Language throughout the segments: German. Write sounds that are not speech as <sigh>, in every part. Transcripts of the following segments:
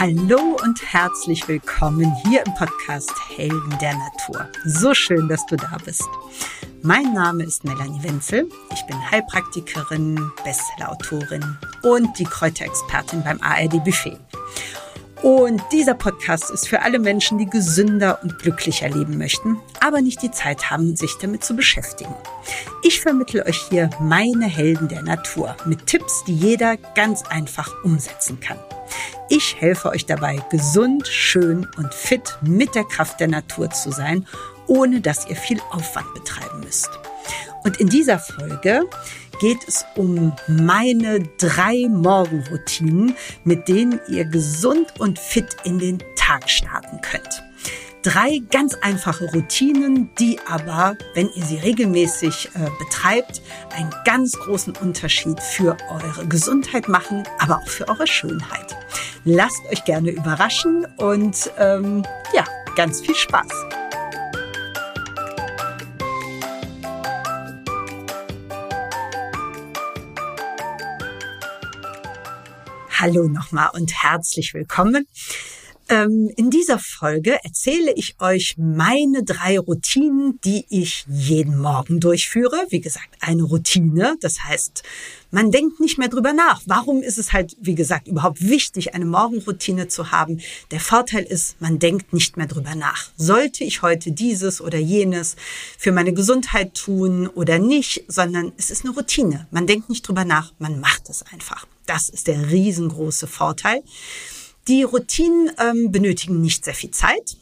Hallo und herzlich willkommen hier im Podcast Helden der Natur. So schön, dass du da bist. Mein Name ist Melanie Wenzel. Ich bin Heilpraktikerin, Bestsellerautorin und die Kräuterexpertin beim ARD Buffet. Und dieser Podcast ist für alle Menschen, die gesünder und glücklicher leben möchten, aber nicht die Zeit haben, sich damit zu beschäftigen. Ich vermittle euch hier meine Helden der Natur mit Tipps, die jeder ganz einfach umsetzen kann. Ich helfe euch dabei, gesund, schön und fit mit der Kraft der Natur zu sein, ohne dass ihr viel Aufwand betreiben müsst. Und in dieser Folge geht es um meine drei Morgenroutinen, mit denen ihr gesund und fit in den Tag starten könnt. Drei ganz einfache Routinen, die aber, wenn ihr sie regelmäßig äh, betreibt, einen ganz großen Unterschied für eure Gesundheit machen, aber auch für eure Schönheit. Lasst euch gerne überraschen und ähm, ja, ganz viel Spaß. Hallo nochmal und herzlich willkommen. Ähm, in dieser Folge erzähle ich euch meine drei Routinen, die ich jeden Morgen durchführe. Wie gesagt, eine Routine. Das heißt, man denkt nicht mehr drüber nach. Warum ist es halt, wie gesagt, überhaupt wichtig, eine Morgenroutine zu haben? Der Vorteil ist, man denkt nicht mehr drüber nach. Sollte ich heute dieses oder jenes für meine Gesundheit tun oder nicht, sondern es ist eine Routine. Man denkt nicht drüber nach, man macht es einfach. Das ist der riesengroße Vorteil. Die Routinen ähm, benötigen nicht sehr viel Zeit.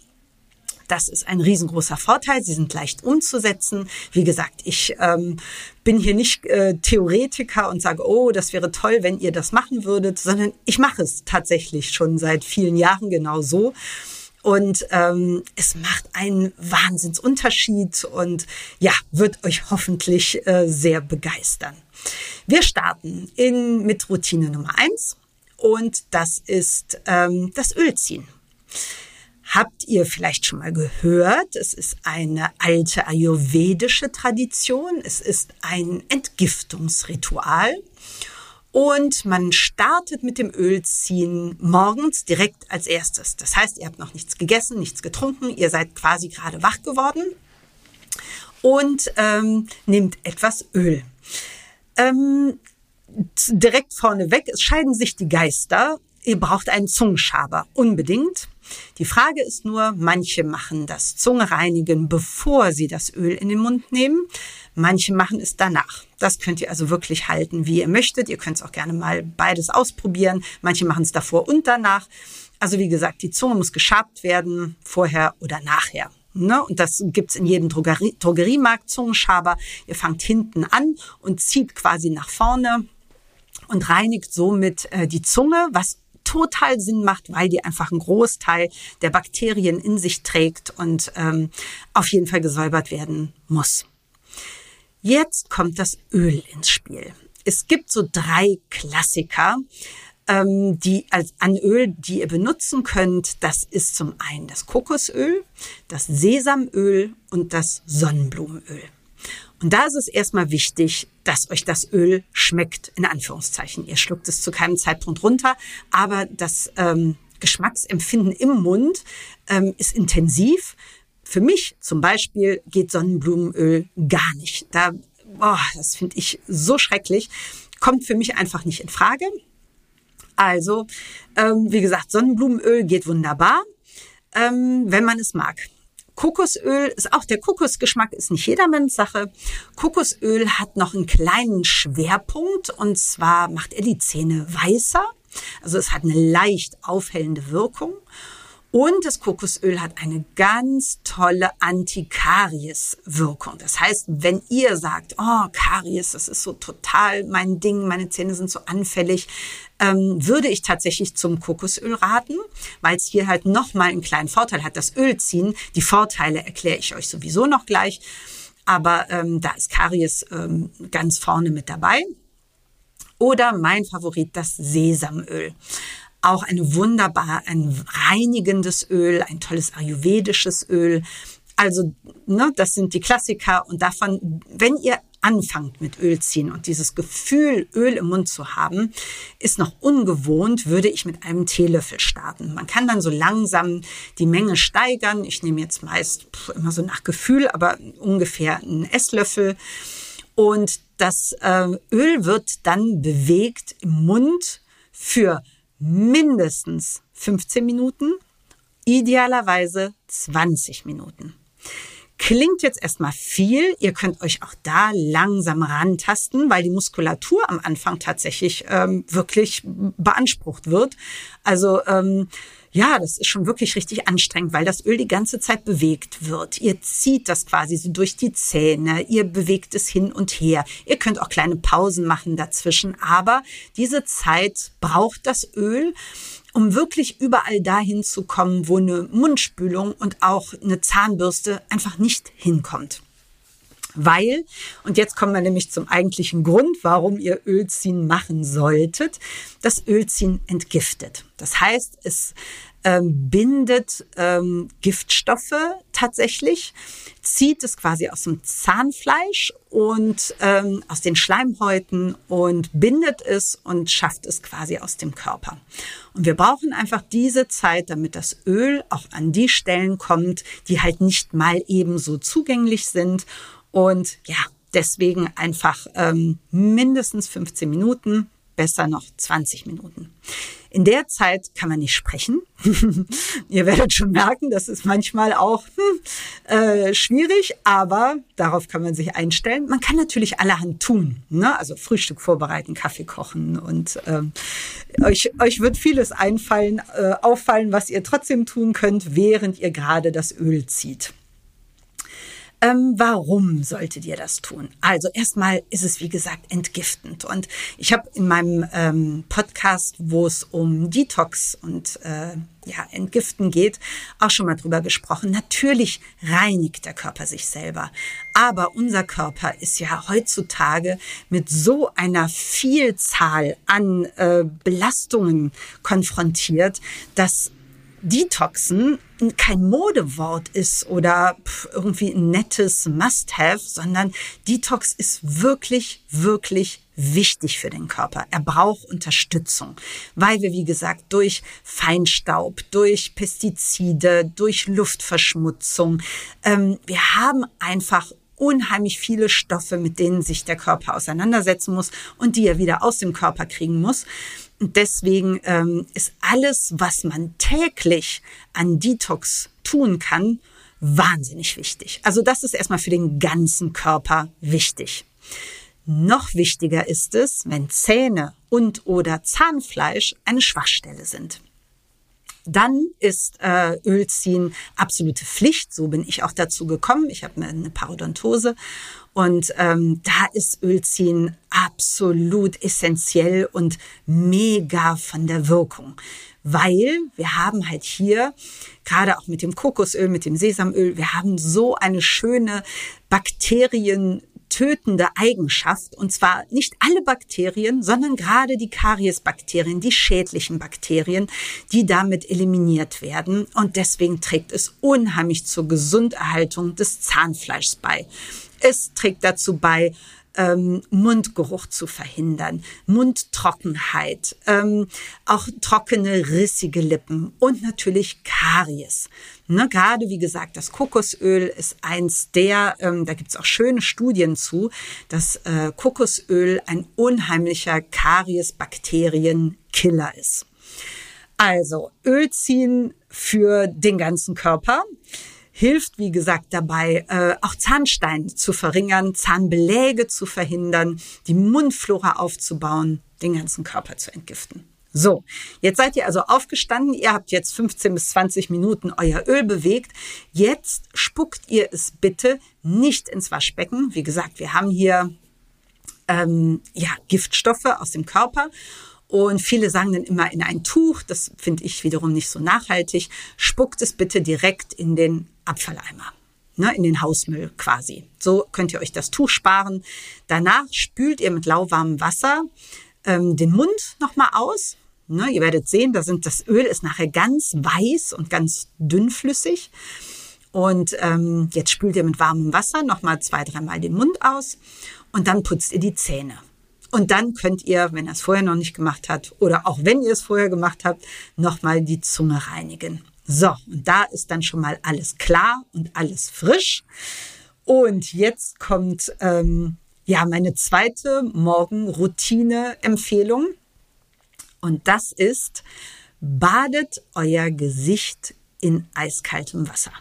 Das ist ein riesengroßer Vorteil. Sie sind leicht umzusetzen. Wie gesagt, ich ähm, bin hier nicht äh, Theoretiker und sage, oh, das wäre toll, wenn ihr das machen würdet, sondern ich mache es tatsächlich schon seit vielen Jahren genau so. Und ähm, es macht einen Wahnsinnsunterschied und ja, wird euch hoffentlich äh, sehr begeistern. Wir starten in, mit Routine Nummer eins und das ist ähm, das Ölziehen. Habt ihr vielleicht schon mal gehört? Es ist eine alte ayurvedische Tradition. Es ist ein Entgiftungsritual. Und man startet mit dem Ölziehen morgens direkt als erstes. Das heißt, ihr habt noch nichts gegessen, nichts getrunken, ihr seid quasi gerade wach geworden und ähm, nehmt etwas Öl. Ähm, direkt vorneweg, es scheiden sich die Geister. Ihr braucht einen Zungenschaber, unbedingt. Die Frage ist nur, manche machen das Zungereinigen, bevor sie das Öl in den Mund nehmen. Manche machen es danach. Das könnt ihr also wirklich halten, wie ihr möchtet. Ihr könnt es auch gerne mal beides ausprobieren. Manche machen es davor und danach. Also wie gesagt, die Zunge muss geschabt werden, vorher oder nachher. Ne? Und das gibt's in jedem Drogerie Drogeriemarkt, Zungenschaber. Ihr fangt hinten an und zieht quasi nach vorne und reinigt somit äh, die Zunge, was total Sinn macht, weil die einfach einen Großteil der Bakterien in sich trägt und ähm, auf jeden Fall gesäubert werden muss. Jetzt kommt das Öl ins Spiel. Es gibt so drei Klassiker, ähm, die als an Öl, die ihr benutzen könnt. Das ist zum einen das Kokosöl, das Sesamöl und das Sonnenblumenöl. Und da ist es erstmal wichtig, dass euch das Öl schmeckt, in Anführungszeichen. Ihr schluckt es zu keinem Zeitpunkt runter, aber das ähm, Geschmacksempfinden im Mund ähm, ist intensiv. Für mich zum Beispiel geht Sonnenblumenöl gar nicht. Da, boah, das finde ich so schrecklich. Kommt für mich einfach nicht in Frage. Also, ähm, wie gesagt, Sonnenblumenöl geht wunderbar, ähm, wenn man es mag. Kokosöl ist auch der Kokosgeschmack ist nicht jedermanns Sache. Kokosöl hat noch einen kleinen Schwerpunkt und zwar macht er die Zähne weißer. Also es hat eine leicht aufhellende Wirkung. Und das Kokosöl hat eine ganz tolle Antikaries-Wirkung. Das heißt, wenn ihr sagt, oh, Karies, das ist so total mein Ding, meine Zähne sind so anfällig, ähm, würde ich tatsächlich zum Kokosöl raten, weil es hier halt nochmal einen kleinen Vorteil hat. Das Öl ziehen, die Vorteile erkläre ich euch sowieso noch gleich. Aber ähm, da ist Karies ähm, ganz vorne mit dabei. Oder mein Favorit, das Sesamöl auch eine wunderbar, ein reinigendes Öl, ein tolles ayurvedisches Öl. Also, ne, das sind die Klassiker und davon, wenn ihr anfangt mit Öl ziehen und dieses Gefühl, Öl im Mund zu haben, ist noch ungewohnt, würde ich mit einem Teelöffel starten. Man kann dann so langsam die Menge steigern. Ich nehme jetzt meist immer so nach Gefühl, aber ungefähr einen Esslöffel. Und das äh, Öl wird dann bewegt im Mund für mindestens 15 Minuten, idealerweise 20 Minuten. Klingt jetzt erstmal viel. Ihr könnt euch auch da langsam rantasten, weil die Muskulatur am Anfang tatsächlich ähm, wirklich beansprucht wird. Also ähm, ja, das ist schon wirklich richtig anstrengend, weil das Öl die ganze Zeit bewegt wird. Ihr zieht das quasi so durch die Zähne, ihr bewegt es hin und her. Ihr könnt auch kleine Pausen machen dazwischen, aber diese Zeit braucht das Öl um wirklich überall dahin zu kommen, wo eine Mundspülung und auch eine Zahnbürste einfach nicht hinkommt. Weil, und jetzt kommen wir nämlich zum eigentlichen Grund, warum ihr Ölziehen machen solltet, das Ölziehen entgiftet. Das heißt, es ähm, bindet ähm, Giftstoffe tatsächlich, zieht es quasi aus dem Zahnfleisch und ähm, aus den Schleimhäuten und bindet es und schafft es quasi aus dem Körper. Und wir brauchen einfach diese Zeit, damit das Öl auch an die Stellen kommt, die halt nicht mal ebenso zugänglich sind. Und ja, deswegen einfach ähm, mindestens 15 Minuten, besser noch 20 Minuten. In der Zeit kann man nicht sprechen. <laughs> Ihr werdet schon merken, das ist manchmal auch hm, äh, schwierig, aber darauf kann man sich einstellen. Man kann natürlich allerhand tun, ne? also Frühstück vorbereiten, Kaffee kochen und ähm, euch, euch wird vieles einfallen, äh, auffallen, was ihr trotzdem tun könnt, während ihr gerade das Öl zieht. Ähm, warum solltet ihr das tun? Also erstmal ist es, wie gesagt, entgiftend. Und ich habe in meinem ähm, Podcast, wo es um Detox und äh, ja, Entgiften geht, auch schon mal drüber gesprochen. Natürlich reinigt der Körper sich selber. Aber unser Körper ist ja heutzutage mit so einer Vielzahl an äh, Belastungen konfrontiert, dass Detoxen kein Modewort ist oder irgendwie ein nettes Must-have, sondern Detox ist wirklich, wirklich wichtig für den Körper. Er braucht Unterstützung, weil wir, wie gesagt, durch Feinstaub, durch Pestizide, durch Luftverschmutzung, ähm, wir haben einfach unheimlich viele Stoffe, mit denen sich der Körper auseinandersetzen muss und die er wieder aus dem Körper kriegen muss. Deswegen ähm, ist alles, was man täglich an Detox tun kann, wahnsinnig wichtig. Also das ist erstmal für den ganzen Körper wichtig. Noch wichtiger ist es, wenn Zähne und oder Zahnfleisch eine Schwachstelle sind dann ist äh, Ölziehen absolute Pflicht. So bin ich auch dazu gekommen. Ich habe eine Parodontose und ähm, da ist Ölziehen absolut essentiell und mega von der Wirkung. Weil wir haben halt hier, gerade auch mit dem Kokosöl, mit dem Sesamöl, wir haben so eine schöne Bakterien tötende Eigenschaft. Und zwar nicht alle Bakterien, sondern gerade die Kariesbakterien, die schädlichen Bakterien, die damit eliminiert werden. Und deswegen trägt es unheimlich zur Gesunderhaltung des Zahnfleischs bei. Es trägt dazu bei, ähm, Mundgeruch zu verhindern, Mundtrockenheit, ähm, auch trockene, rissige Lippen und natürlich Karies. Ne, gerade wie gesagt, das Kokosöl ist eins der, ähm, da gibt's auch schöne Studien zu, dass äh, Kokosöl ein unheimlicher Karies-Bakterienkiller ist. Also Öl ziehen für den ganzen Körper hilft, wie gesagt, dabei, äh, auch Zahnstein zu verringern, Zahnbeläge zu verhindern, die Mundflora aufzubauen, den ganzen Körper zu entgiften. So, jetzt seid ihr also aufgestanden, ihr habt jetzt 15 bis 20 Minuten euer Öl bewegt. Jetzt spuckt ihr es bitte nicht ins Waschbecken. Wie gesagt, wir haben hier ähm, ja, Giftstoffe aus dem Körper und viele sagen dann immer in ein Tuch. Das finde ich wiederum nicht so nachhaltig. Spuckt es bitte direkt in den Abfalleimer. Ne, in den Hausmüll quasi. So könnt ihr euch das Tuch sparen. Danach spült ihr mit lauwarmem Wasser ähm, den Mund nochmal aus. Ne, ihr werdet sehen, da sind, das Öl ist nachher ganz weiß und ganz dünnflüssig. Und ähm, jetzt spült ihr mit warmem Wasser nochmal zwei, dreimal den Mund aus und dann putzt ihr die Zähne. Und dann könnt ihr, wenn ihr es vorher noch nicht gemacht habt oder auch wenn ihr es vorher gemacht habt, nochmal die Zunge reinigen. So, und da ist dann schon mal alles klar und alles frisch. Und jetzt kommt ähm, ja meine zweite Morgenroutine-Empfehlung. Und das ist, badet euer Gesicht in eiskaltem Wasser.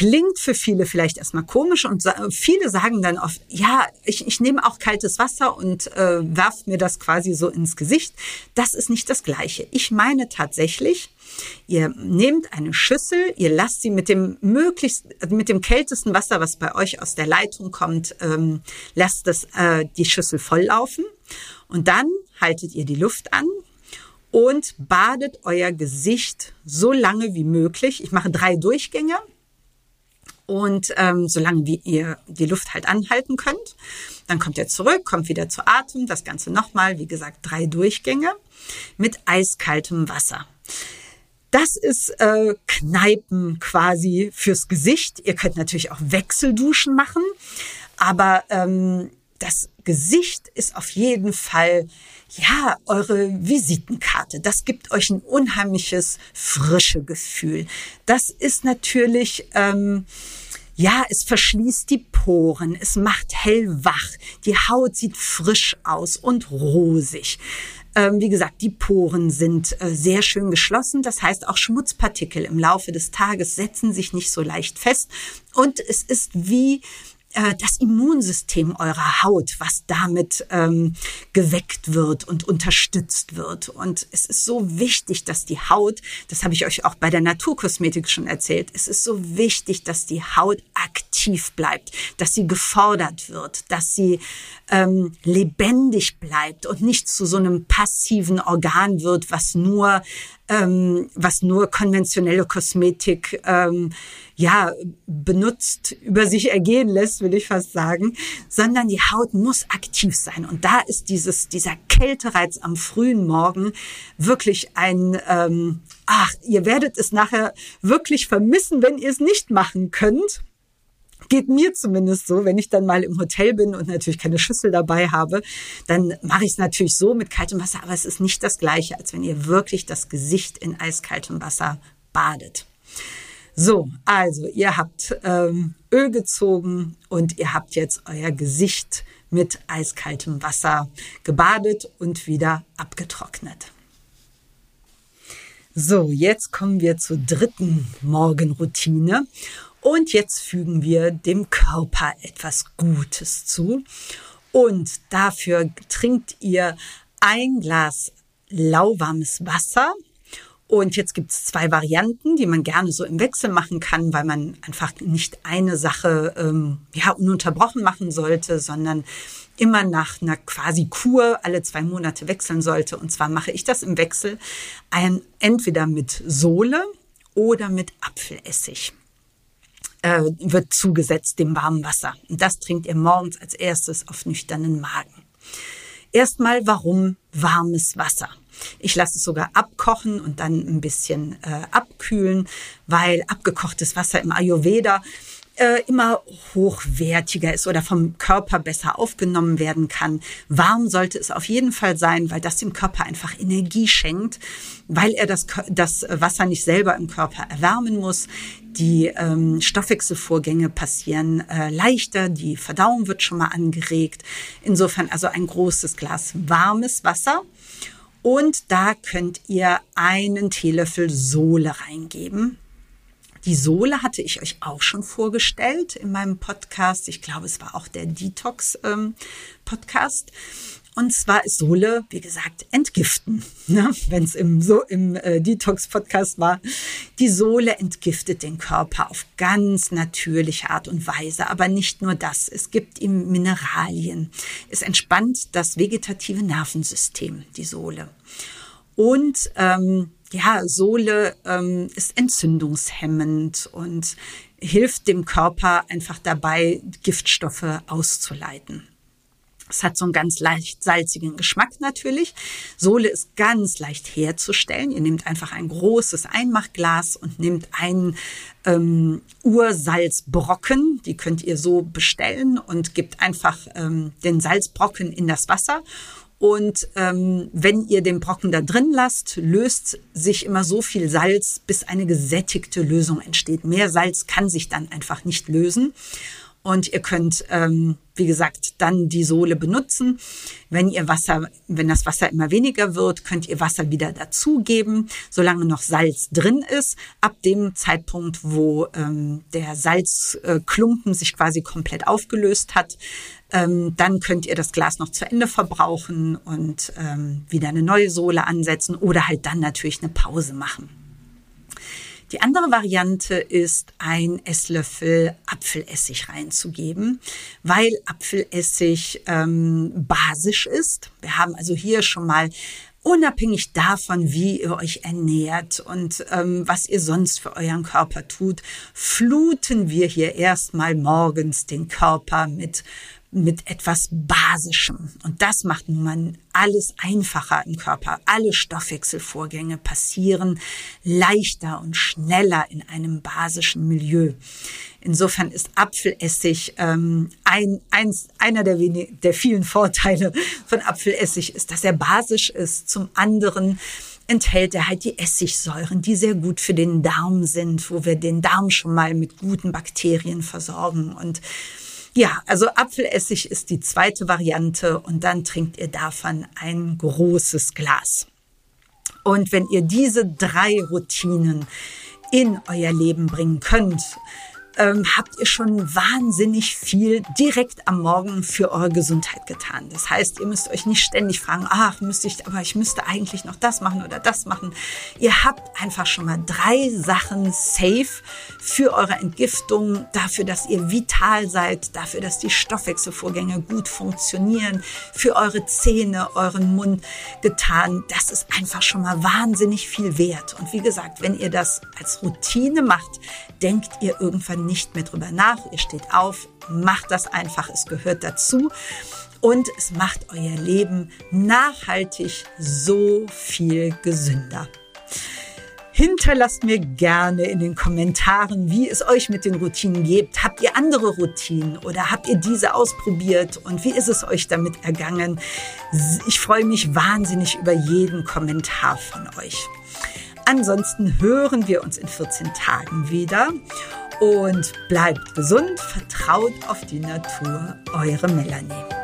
Klingt für viele vielleicht erstmal komisch und viele sagen dann oft, ja, ich, ich nehme auch kaltes Wasser und äh, werf mir das quasi so ins Gesicht. Das ist nicht das Gleiche. Ich meine tatsächlich, ihr nehmt eine Schüssel, ihr lasst sie mit dem möglichst, mit dem kältesten Wasser, was bei euch aus der Leitung kommt, ähm, lasst das, äh, die Schüssel volllaufen und dann haltet ihr die Luft an und badet euer Gesicht so lange wie möglich. Ich mache drei Durchgänge und ähm, solange wie ihr die Luft halt anhalten könnt. Dann kommt ihr zurück, kommt wieder zu Atem. Das Ganze nochmal, wie gesagt, drei Durchgänge mit eiskaltem Wasser. Das ist äh, Kneipen quasi fürs Gesicht. Ihr könnt natürlich auch Wechselduschen machen, aber ähm, das Gesicht ist auf jeden Fall ja, eure Visitenkarte. Das gibt euch ein unheimliches frische Gefühl. Das ist natürlich, ähm, ja, es verschließt die Poren, es macht hellwach, die Haut sieht frisch aus und rosig. Ähm, wie gesagt, die Poren sind äh, sehr schön geschlossen. Das heißt, auch Schmutzpartikel im Laufe des Tages setzen sich nicht so leicht fest. Und es ist wie äh, das Immunsystem eurer Haut, was damit ähm, geweckt wird und unterstützt wird. Und es ist so wichtig, dass die Haut, das habe ich euch auch bei der Naturkosmetik schon erzählt, es ist so wichtig, dass die Haut aktiv bleibt, dass sie gefordert wird, dass sie ähm, lebendig bleibt und nicht zu so einem passiven Organ wird, was nur ähm, was nur konventionelle Kosmetik ähm, ja benutzt über sich ergehen lässt, will ich fast sagen, sondern die Haut muss aktiv sein. Und da ist dieses dieser Kältereiz am frühen Morgen wirklich ein ähm, ach ihr werdet es nachher wirklich vermissen, wenn ihr es nicht machen könnt geht mir zumindest so, wenn ich dann mal im Hotel bin und natürlich keine Schüssel dabei habe, dann mache ich es natürlich so mit kaltem Wasser, aber es ist nicht das gleiche, als wenn ihr wirklich das Gesicht in eiskaltem Wasser badet. So, also ihr habt ähm, Öl gezogen und ihr habt jetzt euer Gesicht mit eiskaltem Wasser gebadet und wieder abgetrocknet. So, jetzt kommen wir zur dritten Morgenroutine. Und jetzt fügen wir dem Körper etwas Gutes zu. Und dafür trinkt ihr ein Glas lauwarmes Wasser. Und jetzt gibt es zwei Varianten, die man gerne so im Wechsel machen kann, weil man einfach nicht eine Sache ähm, ja, ununterbrochen machen sollte, sondern immer nach einer quasi Kur alle zwei Monate wechseln sollte. Und zwar mache ich das im Wechsel ein, entweder mit Sohle oder mit Apfelessig äh, wird zugesetzt dem warmen Wasser. Und das trinkt ihr morgens als erstes auf nüchternen Magen. Erstmal, warum warmes Wasser? Ich lasse es sogar abkochen und dann ein bisschen äh, abkühlen, weil abgekochtes Wasser im Ayurveda äh, immer hochwertiger ist oder vom Körper besser aufgenommen werden kann. Warm sollte es auf jeden Fall sein, weil das dem Körper einfach Energie schenkt, weil er das, das Wasser nicht selber im Körper erwärmen muss. Die ähm, Stoffwechselvorgänge passieren äh, leichter, die Verdauung wird schon mal angeregt. Insofern also ein großes Glas warmes Wasser. Und da könnt ihr einen Teelöffel Sohle reingeben. Die Sohle hatte ich euch auch schon vorgestellt in meinem Podcast. Ich glaube, es war auch der Detox-Podcast. Ähm, und zwar ist Sohle, wie gesagt, entgiften. <laughs> Ne? Wenn es im, so, im äh, Detox-Podcast war. Die Sohle entgiftet den Körper auf ganz natürliche Art und Weise. Aber nicht nur das. Es gibt ihm Mineralien. Es entspannt das vegetative Nervensystem, die Sohle. Und ähm, ja, Sohle ähm, ist entzündungshemmend und hilft dem Körper einfach dabei, Giftstoffe auszuleiten. Es hat so einen ganz leicht salzigen Geschmack natürlich. Sohle ist ganz leicht herzustellen. Ihr nehmt einfach ein großes Einmachglas und nehmt einen ähm, Ursalzbrocken. Die könnt ihr so bestellen und gebt einfach ähm, den Salzbrocken in das Wasser. Und ähm, wenn ihr den Brocken da drin lasst, löst sich immer so viel Salz, bis eine gesättigte Lösung entsteht. Mehr Salz kann sich dann einfach nicht lösen. Und ihr könnt, ähm, wie gesagt, dann die Sohle benutzen. Wenn ihr Wasser, wenn das Wasser immer weniger wird, könnt ihr Wasser wieder dazugeben, solange noch Salz drin ist. Ab dem Zeitpunkt, wo ähm, der Salzklumpen sich quasi komplett aufgelöst hat, ähm, dann könnt ihr das Glas noch zu Ende verbrauchen und ähm, wieder eine neue Sohle ansetzen oder halt dann natürlich eine Pause machen. Die andere Variante ist, ein Esslöffel Apfelessig reinzugeben, weil Apfelessig ähm, basisch ist. Wir haben also hier schon mal unabhängig davon, wie ihr euch ernährt und ähm, was ihr sonst für euren Körper tut, fluten wir hier erstmal morgens den Körper mit mit etwas Basischem. Und das macht nun mal alles einfacher im Körper. Alle Stoffwechselvorgänge passieren leichter und schneller in einem basischen Milieu. Insofern ist Apfelessig ähm, ein, eins, einer der, wenig, der vielen Vorteile von Apfelessig ist, dass er basisch ist. Zum anderen enthält er halt die Essigsäuren, die sehr gut für den Darm sind, wo wir den Darm schon mal mit guten Bakterien versorgen und ja, also Apfelessig ist die zweite Variante und dann trinkt ihr davon ein großes Glas. Und wenn ihr diese drei Routinen in euer Leben bringen könnt, ähm, habt ihr schon wahnsinnig viel direkt am Morgen für eure Gesundheit getan. Das heißt, ihr müsst euch nicht ständig fragen, ach, müsste ich, aber ich müsste eigentlich noch das machen oder das machen. Ihr habt einfach schon mal drei Sachen safe für eure Entgiftung, dafür, dass ihr vital seid, dafür, dass die Stoffwechselvorgänge gut funktionieren, für eure Zähne, euren Mund getan. Das ist einfach schon mal wahnsinnig viel wert. Und wie gesagt, wenn ihr das als Routine macht, denkt ihr irgendwann nicht mehr drüber nach. Ihr steht auf, macht das einfach, es gehört dazu. Und es macht euer Leben nachhaltig so viel gesünder. Hinterlasst mir gerne in den Kommentaren, wie es euch mit den Routinen geht. Habt ihr andere Routinen oder habt ihr diese ausprobiert und wie ist es euch damit ergangen? Ich freue mich wahnsinnig über jeden Kommentar von euch. Ansonsten hören wir uns in 14 Tagen wieder und bleibt gesund, vertraut auf die Natur, eure Melanie.